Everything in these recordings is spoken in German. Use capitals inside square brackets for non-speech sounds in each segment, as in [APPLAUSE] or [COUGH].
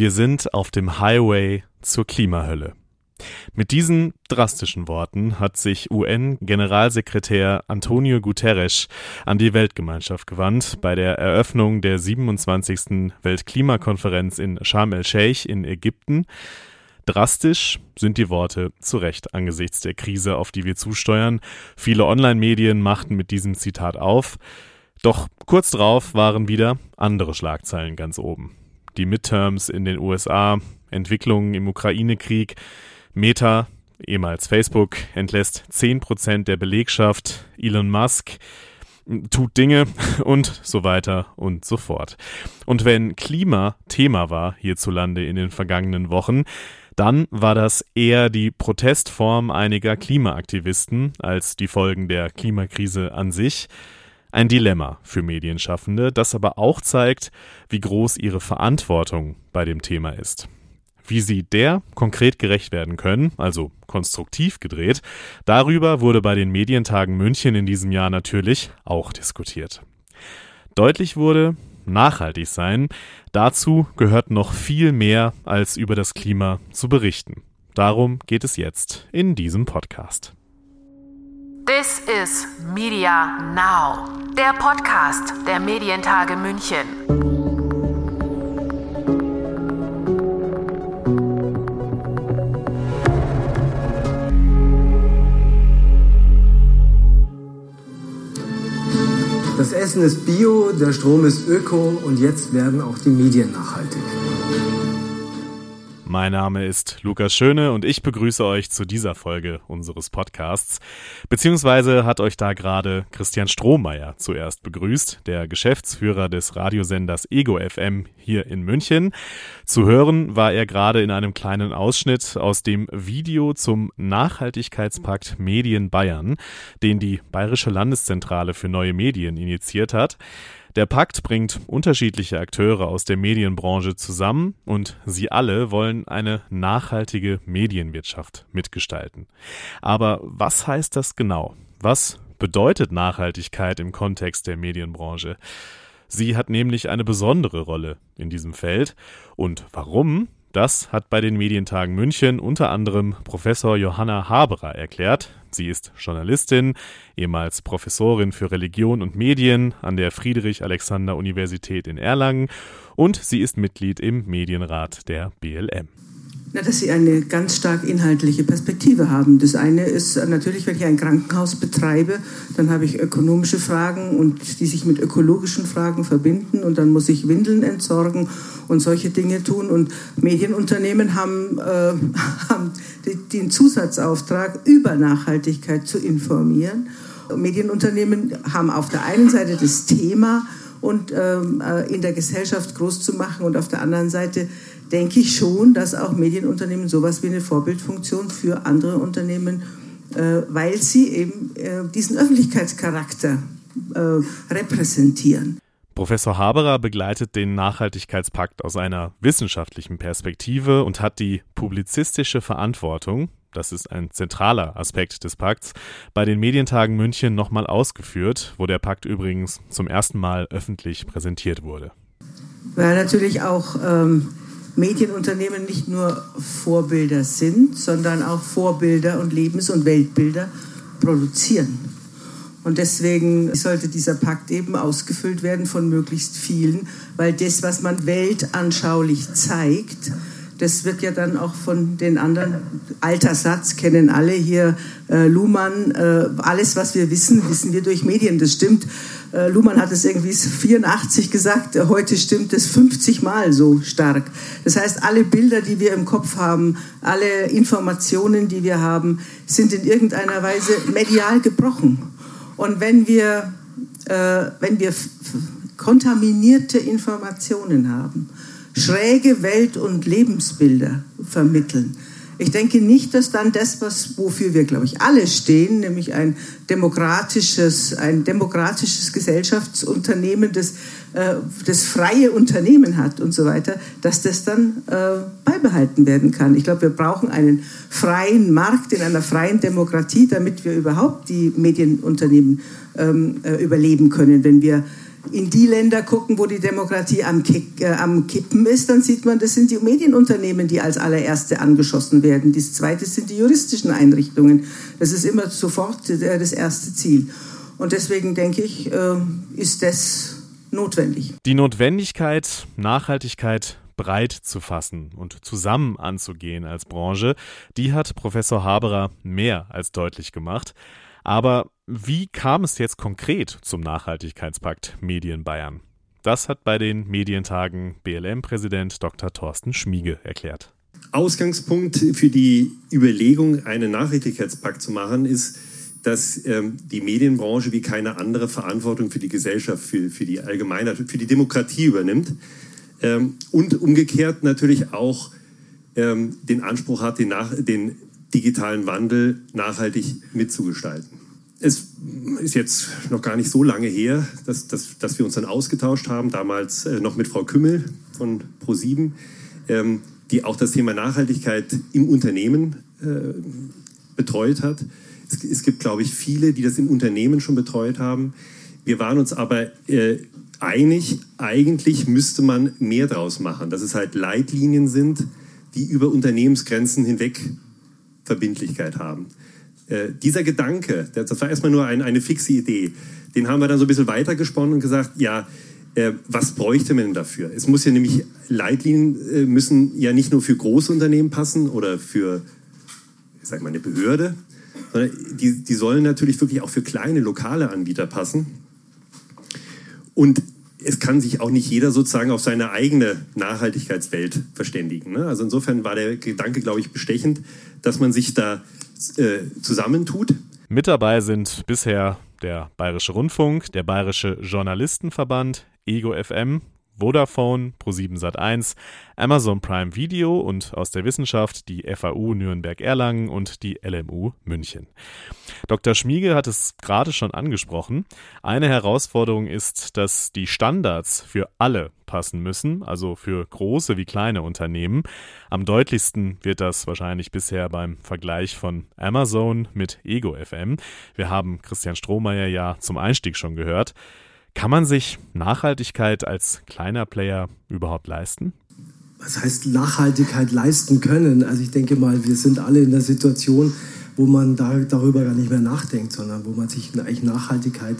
Wir sind auf dem Highway zur Klimahölle. Mit diesen drastischen Worten hat sich UN-Generalsekretär Antonio Guterres an die Weltgemeinschaft gewandt bei der Eröffnung der 27. Weltklimakonferenz in Sharm el-Sheikh in Ägypten. Drastisch sind die Worte zu Recht angesichts der Krise, auf die wir zusteuern. Viele Online-Medien machten mit diesem Zitat auf. Doch kurz darauf waren wieder andere Schlagzeilen ganz oben. Die Midterms in den USA, Entwicklungen im Ukraine-Krieg, Meta, ehemals Facebook, entlässt 10% der Belegschaft, Elon Musk tut Dinge [LAUGHS] und so weiter und so fort. Und wenn Klima Thema war hierzulande in den vergangenen Wochen, dann war das eher die Protestform einiger Klimaaktivisten als die Folgen der Klimakrise an sich. Ein Dilemma für Medienschaffende, das aber auch zeigt, wie groß ihre Verantwortung bei dem Thema ist. Wie sie der konkret gerecht werden können, also konstruktiv gedreht, darüber wurde bei den Medientagen München in diesem Jahr natürlich auch diskutiert. Deutlich wurde, nachhaltig sein, dazu gehört noch viel mehr als über das Klima zu berichten. Darum geht es jetzt in diesem Podcast. This is Media Now, der Podcast der Medientage München. Das Essen ist bio, der Strom ist öko und jetzt werden auch die Medien nachhaltig. Mein Name ist Lukas Schöne und ich begrüße euch zu dieser Folge unseres Podcasts. Beziehungsweise hat euch da gerade Christian Strohmeier zuerst begrüßt, der Geschäftsführer des Radiosenders Ego FM hier in München. Zu hören war er gerade in einem kleinen Ausschnitt aus dem Video zum Nachhaltigkeitspakt Medien Bayern, den die Bayerische Landeszentrale für neue Medien initiiert hat. Der Pakt bringt unterschiedliche Akteure aus der Medienbranche zusammen und sie alle wollen eine nachhaltige Medienwirtschaft mitgestalten. Aber was heißt das genau? Was bedeutet Nachhaltigkeit im Kontext der Medienbranche? Sie hat nämlich eine besondere Rolle in diesem Feld. Und warum? Das hat bei den Medientagen München unter anderem Professor Johanna Haberer erklärt. Sie ist Journalistin, ehemals Professorin für Religion und Medien an der Friedrich-Alexander-Universität in Erlangen und sie ist Mitglied im Medienrat der BLM. Na, dass sie eine ganz stark inhaltliche Perspektive haben. Das eine ist natürlich, wenn ich ein Krankenhaus betreibe, dann habe ich ökonomische Fragen und die sich mit ökologischen Fragen verbinden und dann muss ich Windeln entsorgen und solche Dinge tun. Und Medienunternehmen haben, äh, [LAUGHS] haben den Zusatzauftrag, über Nachhaltigkeit zu informieren. Medienunternehmen haben auf der einen Seite das Thema und ähm, äh, in der Gesellschaft groß zu machen und auf der anderen Seite denke ich schon, dass auch Medienunternehmen sowas wie eine Vorbildfunktion für andere Unternehmen, äh, weil sie eben äh, diesen Öffentlichkeitscharakter äh, repräsentieren. Professor Haberer begleitet den Nachhaltigkeitspakt aus einer wissenschaftlichen Perspektive und hat die publizistische Verantwortung, das ist ein zentraler Aspekt des Pakts, bei den Medientagen München nochmal ausgeführt, wo der Pakt übrigens zum ersten Mal öffentlich präsentiert wurde. Weil natürlich auch ähm, Medienunternehmen nicht nur Vorbilder sind, sondern auch Vorbilder und Lebens- und Weltbilder produzieren. Und deswegen sollte dieser Pakt eben ausgefüllt werden von möglichst vielen, weil das, was man weltanschaulich zeigt, das wird ja dann auch von den anderen, alter Satz, kennen alle hier, äh, Luhmann, äh, alles, was wir wissen, wissen wir durch Medien, das stimmt. Äh, Luhmann hat es irgendwie 84 gesagt, heute stimmt es 50 Mal so stark. Das heißt, alle Bilder, die wir im Kopf haben, alle Informationen, die wir haben, sind in irgendeiner Weise medial gebrochen. Und wenn wir, äh, wenn wir kontaminierte Informationen haben, schräge Welt- und Lebensbilder vermitteln. Ich denke nicht, dass dann das, was, wofür wir, glaube ich, alle stehen, nämlich ein demokratisches, ein demokratisches Gesellschaftsunternehmen, das, äh, das freie Unternehmen hat und so weiter, dass das dann äh, beibehalten werden kann. Ich glaube, wir brauchen einen freien Markt in einer freien Demokratie, damit wir überhaupt die Medienunternehmen ähm, äh, überleben können. Wenn wir in die Länder gucken, wo die Demokratie am, Kick, äh, am, Kippen ist, dann sieht man, das sind die Medienunternehmen, die als allererste angeschossen werden. Das zweite sind die juristischen Einrichtungen. Das ist immer sofort äh, das erste Ziel. Und deswegen denke ich, äh, ist das notwendig. Die Notwendigkeit, Nachhaltigkeit breit zu fassen und zusammen anzugehen als Branche, die hat Professor Haberer mehr als deutlich gemacht. Aber wie kam es jetzt konkret zum Nachhaltigkeitspakt Medien Bayern? Das hat bei den Medientagen BLM-Präsident Dr. Thorsten Schmiege erklärt. Ausgangspunkt für die Überlegung, einen Nachhaltigkeitspakt zu machen, ist, dass ähm, die Medienbranche wie keine andere Verantwortung für die Gesellschaft, für, für die Allgemeinheit, für die Demokratie übernimmt. Ähm, und umgekehrt natürlich auch ähm, den Anspruch hat, den, nach, den digitalen Wandel nachhaltig mitzugestalten. Es ist jetzt noch gar nicht so lange her, dass, dass, dass wir uns dann ausgetauscht haben, damals äh, noch mit Frau Kümmel von ProSieben, ähm, die auch das Thema Nachhaltigkeit im Unternehmen äh, betreut hat. Es, es, gibt, glaube ich, viele, die das im Unternehmen schon betreut haben. Wir waren uns aber äh, einig, eigentlich müsste man mehr draus machen, dass es halt Leitlinien sind, die über Unternehmensgrenzen hinweg Verbindlichkeit haben. Äh, dieser Gedanke, das war erstmal nur ein, eine fixe Idee, den haben wir dann so ein bisschen weitergesponnen und gesagt, ja, äh, was bräuchte man denn dafür? Es muss ja nämlich, Leitlinien äh, müssen ja nicht nur für große Unternehmen passen oder für, ich sag mal, eine Behörde, sondern die, die sollen natürlich wirklich auch für kleine lokale Anbieter passen. Und es kann sich auch nicht jeder sozusagen auf seine eigene Nachhaltigkeitswelt verständigen. Ne? Also insofern war der Gedanke, glaube ich, bestechend, dass man sich da äh, zusammentut. Mit dabei sind bisher der Bayerische Rundfunk, der Bayerische Journalistenverband, Ego FM, Vodafone, Pro7 Sat1, Amazon Prime Video und aus der Wissenschaft die FAU Nürnberg-Erlangen und die LMU München. Dr. Schmiege hat es gerade schon angesprochen. Eine Herausforderung ist, dass die Standards für alle passen müssen, also für große wie kleine Unternehmen. Am deutlichsten wird das wahrscheinlich bisher beim Vergleich von Amazon mit Ego FM. Wir haben Christian Strohmeier ja zum Einstieg schon gehört. Kann man sich Nachhaltigkeit als kleiner Player überhaupt leisten? Was heißt Nachhaltigkeit leisten können? Also ich denke mal, wir sind alle in der Situation, wo man da, darüber gar nicht mehr nachdenkt, sondern wo man sich eigentlich Nachhaltigkeit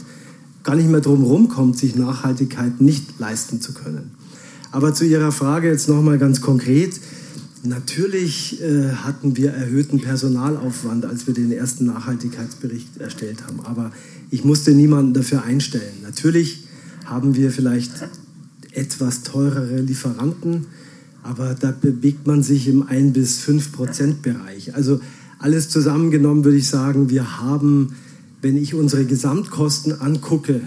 gar nicht mehr drum rumkommt, sich Nachhaltigkeit nicht leisten zu können. Aber zu Ihrer Frage jetzt nochmal ganz konkret. Natürlich äh, hatten wir erhöhten Personalaufwand, als wir den ersten Nachhaltigkeitsbericht erstellt haben. Aber ich musste niemanden dafür einstellen. Natürlich haben wir vielleicht etwas teurere Lieferanten, aber da bewegt man sich im 1 bis 5 Prozent Bereich. Also alles zusammengenommen würde ich sagen, wir haben, wenn ich unsere Gesamtkosten angucke,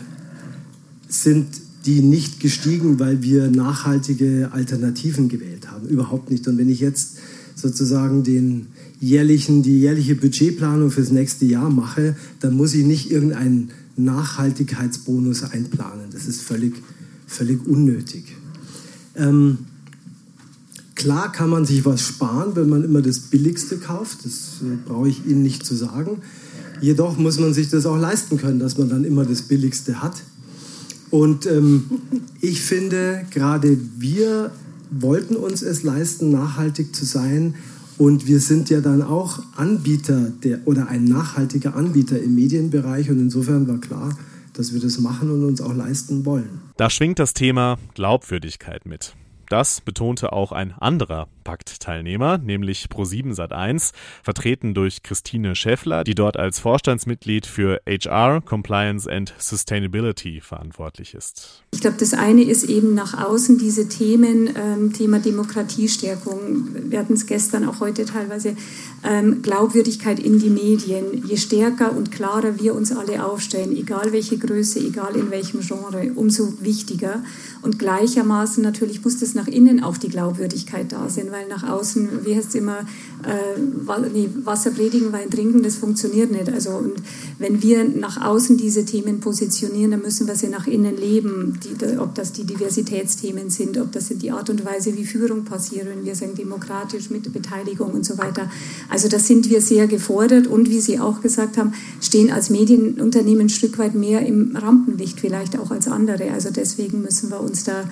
sind die nicht gestiegen, weil wir nachhaltige Alternativen gewählt haben. Überhaupt nicht. Und wenn ich jetzt sozusagen den jährlichen, die jährliche Budgetplanung fürs nächste Jahr mache, dann muss ich nicht irgendeinen Nachhaltigkeitsbonus einplanen. Das ist völlig, völlig unnötig. Ähm, klar kann man sich was sparen, wenn man immer das Billigste kauft. Das äh, brauche ich Ihnen nicht zu sagen. Jedoch muss man sich das auch leisten können, dass man dann immer das Billigste hat. Und ähm, ich finde, gerade wir wollten uns es leisten, nachhaltig zu sein. Und wir sind ja dann auch Anbieter der, oder ein nachhaltiger Anbieter im Medienbereich. Und insofern war klar, dass wir das machen und uns auch leisten wollen. Da schwingt das Thema Glaubwürdigkeit mit. Das betonte auch ein anderer Paktteilnehmer, nämlich Pro7 Sat1, vertreten durch Christine Schäffler, die dort als Vorstandsmitglied für HR, Compliance and Sustainability verantwortlich ist. Ich glaube, das eine ist eben nach außen diese Themen, ähm, Thema Demokratiestärkung. Wir hatten es gestern auch heute teilweise, ähm, Glaubwürdigkeit in die Medien. Je stärker und klarer wir uns alle aufstellen, egal welche Größe, egal in welchem Genre, umso wichtiger. Und gleichermaßen natürlich muss das nach innen auch die Glaubwürdigkeit da sein weil nach außen, wie heißt es immer, äh, Wasser predigen, Wein trinken, das funktioniert nicht. Also und wenn wir nach außen diese Themen positionieren, dann müssen wir sie nach innen leben. Die, ob das die Diversitätsthemen sind, ob das die Art und Weise, wie Führung passiert, wenn wir sagen demokratisch mit Beteiligung und so weiter. Also da sind wir sehr gefordert und wie Sie auch gesagt haben, stehen als Medienunternehmen ein Stück weit mehr im Rampenlicht vielleicht auch als andere. Also deswegen müssen wir uns da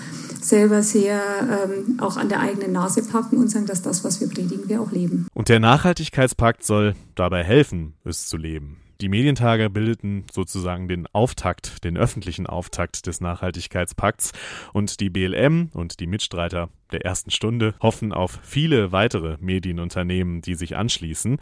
selber sehr ähm, auch an der eigenen Nase packen und sagen, dass das, was wir predigen, wir auch leben. Und der Nachhaltigkeitspakt soll dabei helfen, es zu leben. Die Medientage bildeten sozusagen den Auftakt, den öffentlichen Auftakt des Nachhaltigkeitspakts und die BLM und die Mitstreiter der ersten Stunde hoffen auf viele weitere Medienunternehmen, die sich anschließen.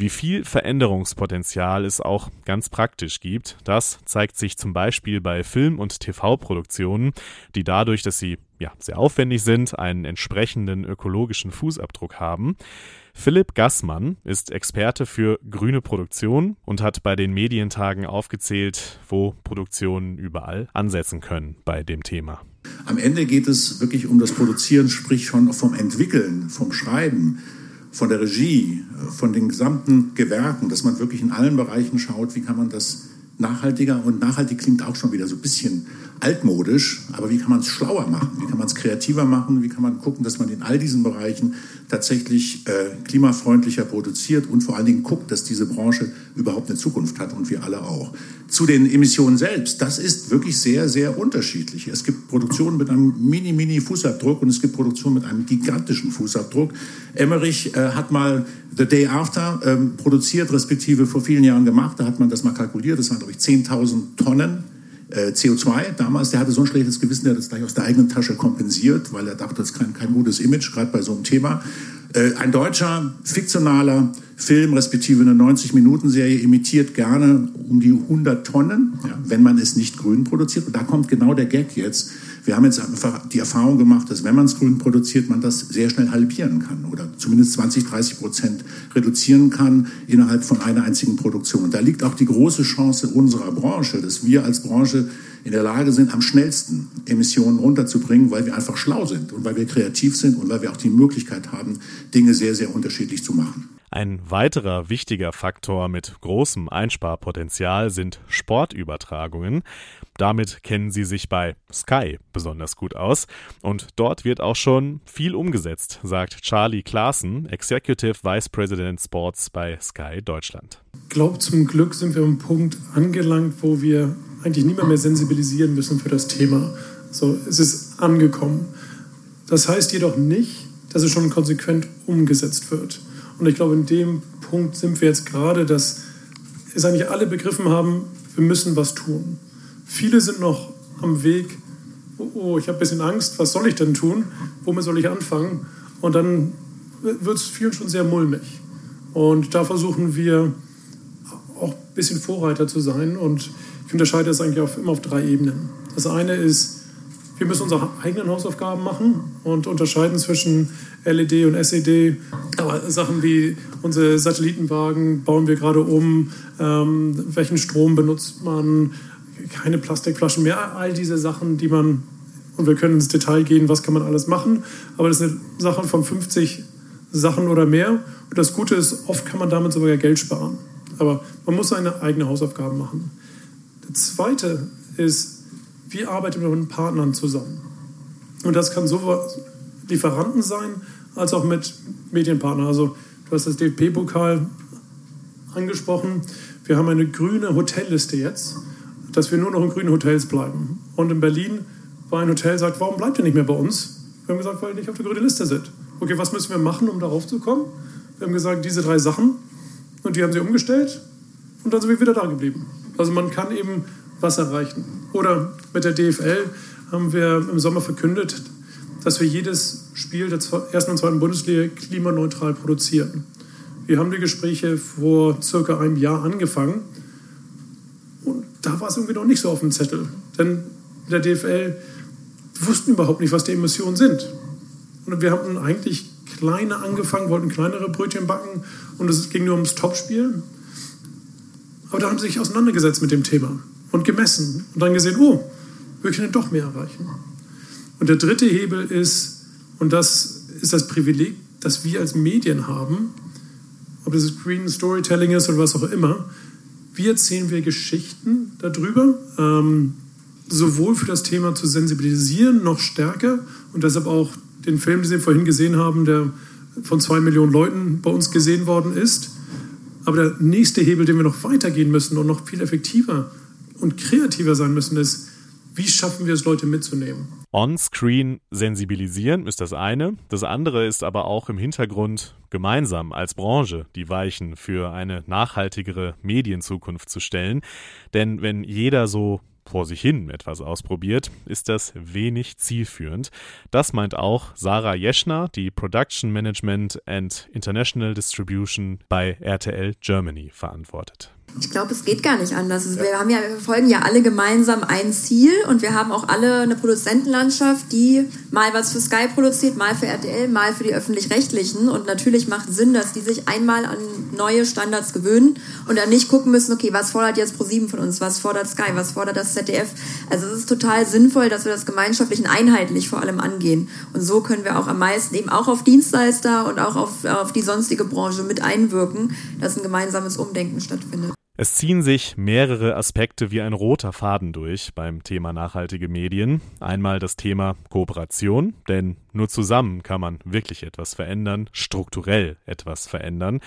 Wie viel Veränderungspotenzial es auch ganz praktisch gibt, das zeigt sich zum Beispiel bei Film- und TV-Produktionen, die dadurch, dass sie ja, sehr aufwendig sind, einen entsprechenden ökologischen Fußabdruck haben. Philipp Gassmann ist Experte für grüne Produktion und hat bei den Medientagen aufgezählt, wo Produktionen überall ansetzen können bei dem Thema. Am Ende geht es wirklich um das Produzieren, sprich schon vom Entwickeln, vom Schreiben von der Regie, von den gesamten Gewerken, dass man wirklich in allen Bereichen schaut, wie kann man das nachhaltiger und nachhaltig klingt auch schon wieder so ein bisschen altmodisch, aber wie kann man es schlauer machen, wie kann man es kreativer machen, wie kann man gucken, dass man in all diesen Bereichen tatsächlich äh, klimafreundlicher produziert und vor allen Dingen guckt, dass diese Branche überhaupt eine Zukunft hat und wir alle auch. Zu den Emissionen selbst, das ist wirklich sehr, sehr unterschiedlich. Es gibt Produktionen mit einem mini-mini-Fußabdruck und es gibt Produktionen mit einem gigantischen Fußabdruck. Emmerich äh, hat mal The Day After ähm, produziert, respektive vor vielen Jahren gemacht. Da hat man das mal kalkuliert. Das waren, glaube ich, 10.000 Tonnen äh, CO2 damals, der hatte so ein schlechtes Gewissen, der hat das gleich aus der eigenen Tasche kompensiert, weil er dachte, das ist kein, kein gutes Image, gerade bei so einem Thema. Äh, ein deutscher fiktionaler Film, respektive eine 90-Minuten-Serie, imitiert gerne um die 100 Tonnen, ja, wenn man es nicht grün produziert. Und da kommt genau der Gag jetzt. Wir haben jetzt einfach die Erfahrung gemacht, dass wenn man es grün produziert, man das sehr schnell halbieren kann oder zumindest 20, 30 Prozent reduzieren kann innerhalb von einer einzigen Produktion. Und da liegt auch die große Chance unserer Branche, dass wir als Branche in der Lage sind, am schnellsten Emissionen runterzubringen, weil wir einfach schlau sind und weil wir kreativ sind und weil wir auch die Möglichkeit haben, Dinge sehr, sehr unterschiedlich zu machen. Ein weiterer wichtiger Faktor mit großem Einsparpotenzial sind Sportübertragungen. Damit kennen sie sich bei Sky besonders gut aus. Und dort wird auch schon viel umgesetzt, sagt Charlie Klaassen, Executive Vice President Sports bei Sky Deutschland. Ich glaube, zum Glück sind wir am Punkt angelangt, wo wir eigentlich niemand mehr sensibilisieren müssen für das Thema. So, es ist angekommen. Das heißt jedoch nicht, dass es schon konsequent umgesetzt wird. Und ich glaube, in dem Punkt sind wir jetzt gerade, dass es eigentlich alle begriffen haben, wir müssen was tun. Viele sind noch am Weg, oh, oh ich habe ein bisschen Angst, was soll ich denn tun? Womit soll ich anfangen? Und dann wird es vielen schon sehr mulmig. Und da versuchen wir auch ein bisschen Vorreiter zu sein. Und ich unterscheide das eigentlich auf, immer auf drei Ebenen. Das eine ist, wir müssen unsere eigenen Hausaufgaben machen und unterscheiden zwischen LED und SED. Aber Sachen wie unsere Satellitenwagen bauen wir gerade um, ähm, welchen Strom benutzt man, keine Plastikflaschen mehr, all diese Sachen, die man, und wir können ins Detail gehen, was kann man alles machen, aber das sind Sachen von 50 Sachen oder mehr. Und das Gute ist, oft kann man damit sogar Geld sparen. Aber man muss seine eigenen Hausaufgaben machen. Das Zweite ist, wie arbeitet man mit Partnern zusammen? Und das kann sowohl Lieferanten sein, als auch mit Medienpartnern. Also du hast das DFB-Pokal angesprochen. Wir haben eine grüne Hotelliste jetzt, dass wir nur noch in grünen Hotels bleiben. Und in Berlin war ein Hotel, sagt, warum bleibt ihr nicht mehr bei uns? Wir haben gesagt, weil ihr nicht auf der grünen Liste sind. Okay, was müssen wir machen, um darauf zu kommen? Wir haben gesagt, diese drei Sachen. Und die haben sie umgestellt. Und dann sind wir wieder da geblieben. Also man kann eben was erreichen. Oder mit der DFL haben wir im Sommer verkündet, dass wir jedes Spiel der ersten und zweiten Bundesliga klimaneutral produzieren. Wir haben die Gespräche vor circa einem Jahr angefangen da war es irgendwie noch nicht so auf dem Zettel. Denn in der DFL wussten überhaupt nicht, was die Emissionen sind. Und wir haben eigentlich kleine angefangen, wollten kleinere Brötchen backen und es ging nur ums Topspiel. Aber da haben sie sich auseinandergesetzt mit dem Thema und gemessen und dann gesehen, oh, wir können doch mehr erreichen. Und der dritte Hebel ist, und das ist das Privileg, das wir als Medien haben, ob das Green Storytelling ist oder was auch immer, wie erzählen wir Geschichten darüber, ähm, sowohl für das Thema zu sensibilisieren, noch stärker und deshalb auch den Film, den Sie vorhin gesehen haben, der von zwei Millionen Leuten bei uns gesehen worden ist. Aber der nächste Hebel, den wir noch weitergehen müssen und noch viel effektiver und kreativer sein müssen, ist, wie schaffen wir es, Leute mitzunehmen? On-Screen sensibilisieren ist das eine. Das andere ist aber auch im Hintergrund gemeinsam als Branche die Weichen für eine nachhaltigere Medienzukunft zu stellen. Denn wenn jeder so vor sich hin etwas ausprobiert, ist das wenig zielführend. Das meint auch Sarah Jeschner, die Production Management and International Distribution bei RTL Germany verantwortet. Ich glaube, es geht gar nicht anders. Also wir, haben ja, wir verfolgen ja alle gemeinsam ein Ziel und wir haben auch alle eine Produzentenlandschaft, die mal was für Sky produziert, mal für RTL, mal für die öffentlich-rechtlichen. Und natürlich macht es Sinn, dass die sich einmal an neue Standards gewöhnen und dann nicht gucken müssen, okay, was fordert jetzt ProSieben von uns, was fordert Sky, was fordert das ZDF. Also es ist total sinnvoll, dass wir das gemeinschaftlich und einheitlich vor allem angehen. Und so können wir auch am meisten eben auch auf Dienstleister und auch auf, auf die sonstige Branche mit einwirken, dass ein gemeinsames Umdenken stattfindet. Es ziehen sich mehrere Aspekte wie ein roter Faden durch beim Thema nachhaltige Medien. Einmal das Thema Kooperation, denn nur zusammen kann man wirklich etwas verändern, strukturell etwas verändern.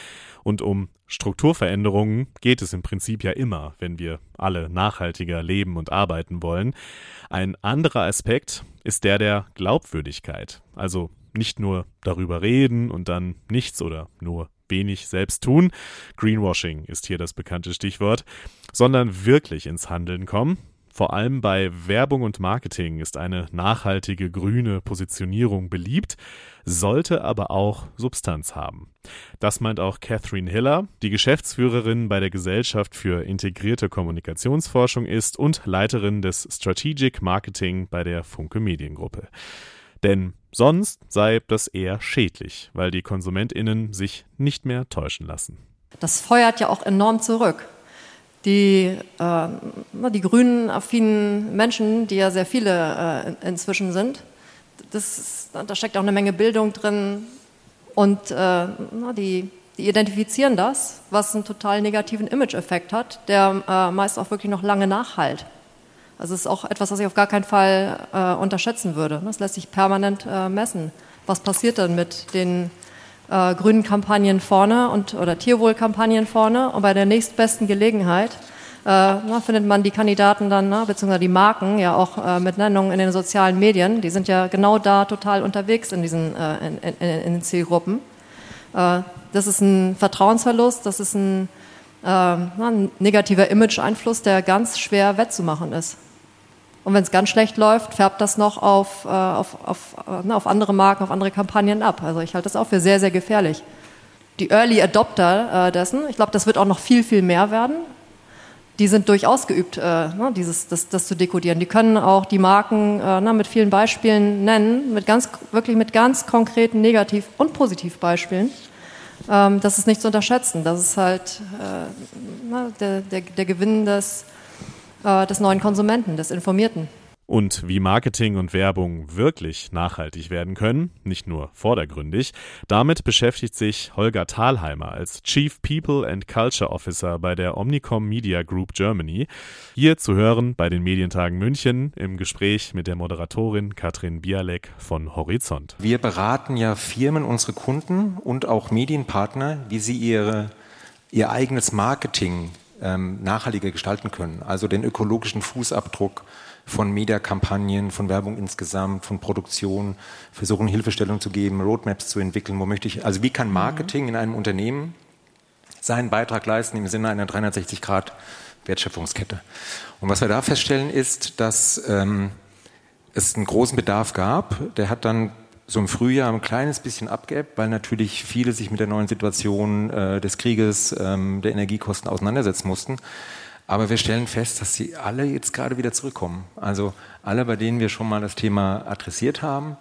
Und um Strukturveränderungen geht es im Prinzip ja immer, wenn wir alle nachhaltiger leben und arbeiten wollen. Ein anderer Aspekt ist der der Glaubwürdigkeit. Also nicht nur darüber reden und dann nichts oder nur wenig selbst tun, Greenwashing ist hier das bekannte Stichwort, sondern wirklich ins Handeln kommen. Vor allem bei Werbung und Marketing ist eine nachhaltige grüne Positionierung beliebt, sollte aber auch Substanz haben. Das meint auch Catherine Hiller, die Geschäftsführerin bei der Gesellschaft für integrierte Kommunikationsforschung ist und Leiterin des Strategic Marketing bei der Funke Mediengruppe. Denn sonst sei das eher schädlich, weil die KonsumentInnen sich nicht mehr täuschen lassen. Das feuert ja auch enorm zurück. Die, äh, die grünen, affinen Menschen, die ja sehr viele äh, inzwischen sind, das, da steckt auch eine Menge Bildung drin und äh, die, die identifizieren das, was einen total negativen Image-Effekt hat, der äh, meist auch wirklich noch lange nachhalt. Also es ist auch etwas, was ich auf gar keinen Fall äh, unterschätzen würde. Das lässt sich permanent äh, messen. Was passiert dann mit den äh, grünen Kampagnen vorne und oder Tierwohlkampagnen vorne und bei der nächstbesten Gelegenheit äh, na, findet man die Kandidaten dann, na, beziehungsweise die Marken ja auch äh, mit Nennungen in den sozialen Medien. Die sind ja genau da total unterwegs in diesen äh, in, in, in, den Zielgruppen. das ist ein Vertrauensverlust, das ist ein ein negativer Image-Einfluss, der ganz schwer wettzumachen ist. Und wenn es ganz schlecht läuft, färbt das noch auf, äh, auf, auf, äh, auf andere Marken, auf andere Kampagnen ab. Also ich halte das auch für sehr, sehr gefährlich. Die Early Adopter äh, dessen, ich glaube, das wird auch noch viel, viel mehr werden. Die sind durchaus geübt, äh, ne, dieses, das, das zu dekodieren. Die können auch die Marken äh, na, mit vielen Beispielen nennen, mit ganz, wirklich mit ganz konkreten Negativ- und Positivbeispielen. Ähm, das ist nicht zu unterschätzen. Das ist halt äh, na, der, der, der, Gewinn des, äh, des neuen Konsumenten, des Informierten. Und wie Marketing und Werbung wirklich nachhaltig werden können, nicht nur vordergründig, damit beschäftigt sich Holger Thalheimer als Chief People and Culture Officer bei der Omnicom Media Group Germany. Hier zu hören bei den Medientagen München im Gespräch mit der Moderatorin Katrin Bialek von Horizont. Wir beraten ja Firmen, unsere Kunden und auch Medienpartner, wie sie ihre, ihr eigenes Marketing ähm, nachhaltiger gestalten können, also den ökologischen Fußabdruck von Mediakampagnen, von Werbung insgesamt, von Produktion, versuchen Hilfestellung zu geben, Roadmaps zu entwickeln. Wo möchte ich, also wie kann Marketing in einem Unternehmen seinen Beitrag leisten im Sinne einer 360 Grad Wertschöpfungskette? Und was wir da feststellen ist, dass ähm, es einen großen Bedarf gab. Der hat dann so im Frühjahr ein kleines bisschen abgeebbt, weil natürlich viele sich mit der neuen Situation äh, des Krieges, ähm, der Energiekosten auseinandersetzen mussten. Aber wir stellen fest, dass sie alle jetzt gerade wieder zurückkommen. Also alle, bei denen wir schon mal das Thema adressiert haben,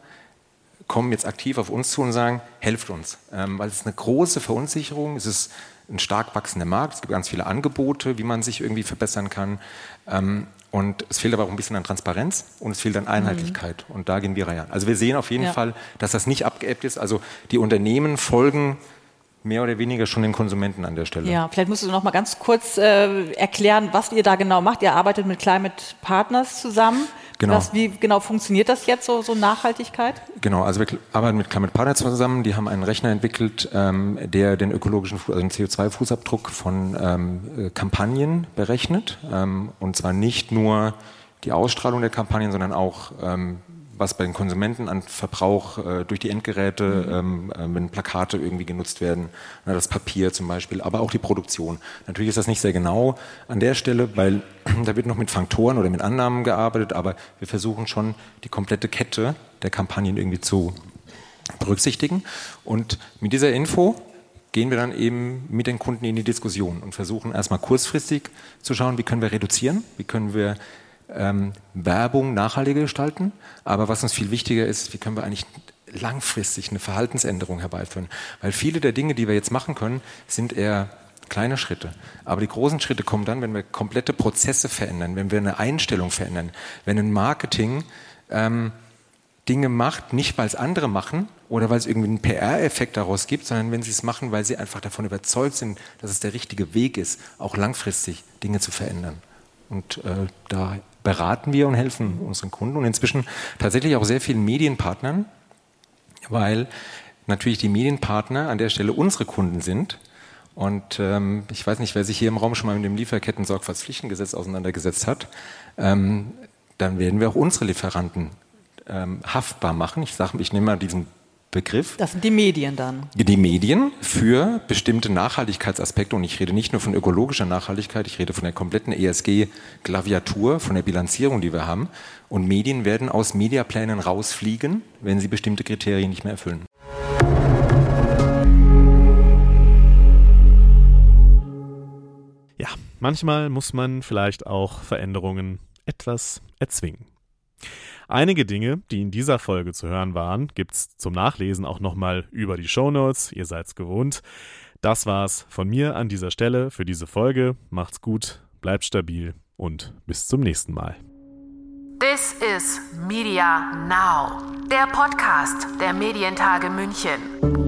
kommen jetzt aktiv auf uns zu und sagen, helft uns. Ähm, weil es ist eine große Verunsicherung, es ist ein stark wachsender Markt, es gibt ganz viele Angebote, wie man sich irgendwie verbessern kann. Ähm, und es fehlt aber auch ein bisschen an Transparenz und es fehlt an Einheitlichkeit. Mhm. Und da gehen wir rein. Also wir sehen auf jeden ja. Fall, dass das nicht abgeebbt ist. Also die Unternehmen folgen mehr oder weniger schon den Konsumenten an der Stelle. Ja, vielleicht musst du noch mal ganz kurz äh, erklären, was ihr da genau macht. Ihr arbeitet mit Climate Partners zusammen. Genau. Was, wie genau funktioniert das jetzt, so, so Nachhaltigkeit? Genau, also wir arbeiten mit Climate Partners zusammen. Die haben einen Rechner entwickelt, ähm, der den ökologischen, also den CO2-Fußabdruck von ähm, äh, Kampagnen berechnet. Ähm, und zwar nicht nur die Ausstrahlung der Kampagnen, sondern auch ähm, was bei den Konsumenten an Verbrauch äh, durch die Endgeräte, mhm. ähm, äh, wenn Plakate irgendwie genutzt werden, na, das Papier zum Beispiel, aber auch die Produktion. Natürlich ist das nicht sehr genau an der Stelle, weil [CLEARS THROAT] da wird noch mit Faktoren oder mit Annahmen gearbeitet, aber wir versuchen schon die komplette Kette der Kampagnen irgendwie zu berücksichtigen. Und mit dieser Info gehen wir dann eben mit den Kunden in die Diskussion und versuchen erstmal kurzfristig zu schauen, wie können wir reduzieren, wie können wir ähm, Werbung nachhaltiger gestalten. Aber was uns viel wichtiger ist, wie können wir eigentlich langfristig eine Verhaltensänderung herbeiführen. Weil viele der Dinge, die wir jetzt machen können, sind eher kleine Schritte. Aber die großen Schritte kommen dann, wenn wir komplette Prozesse verändern, wenn wir eine Einstellung verändern, wenn ein Marketing ähm, Dinge macht, nicht weil es andere machen oder weil es irgendwie einen PR-Effekt daraus gibt, sondern wenn sie es machen, weil sie einfach davon überzeugt sind, dass es der richtige Weg ist, auch langfristig Dinge zu verändern. Und äh, da beraten wir und helfen unseren Kunden und inzwischen tatsächlich auch sehr vielen Medienpartnern, weil natürlich die Medienpartner an der Stelle unsere Kunden sind. Und ähm, ich weiß nicht, wer sich hier im Raum schon mal mit dem Lieferketten-Sorgfaltspflichtengesetz auseinandergesetzt hat, ähm, dann werden wir auch unsere Lieferanten ähm, haftbar machen. Ich sage, ich nehme mal diesen Begriff. Das sind die Medien dann. Die Medien für bestimmte Nachhaltigkeitsaspekte. Und ich rede nicht nur von ökologischer Nachhaltigkeit, ich rede von der kompletten ESG-Klaviatur, von der Bilanzierung, die wir haben. Und Medien werden aus Mediaplänen rausfliegen, wenn sie bestimmte Kriterien nicht mehr erfüllen. Ja, manchmal muss man vielleicht auch Veränderungen etwas erzwingen. Einige Dinge, die in dieser Folge zu hören waren, gibt's zum Nachlesen auch nochmal über die Shownotes. Ihr seid's gewohnt. Das war's von mir an dieser Stelle für diese Folge. Macht's gut, bleibt stabil und bis zum nächsten Mal. This is Media Now, der Podcast der Medientage München.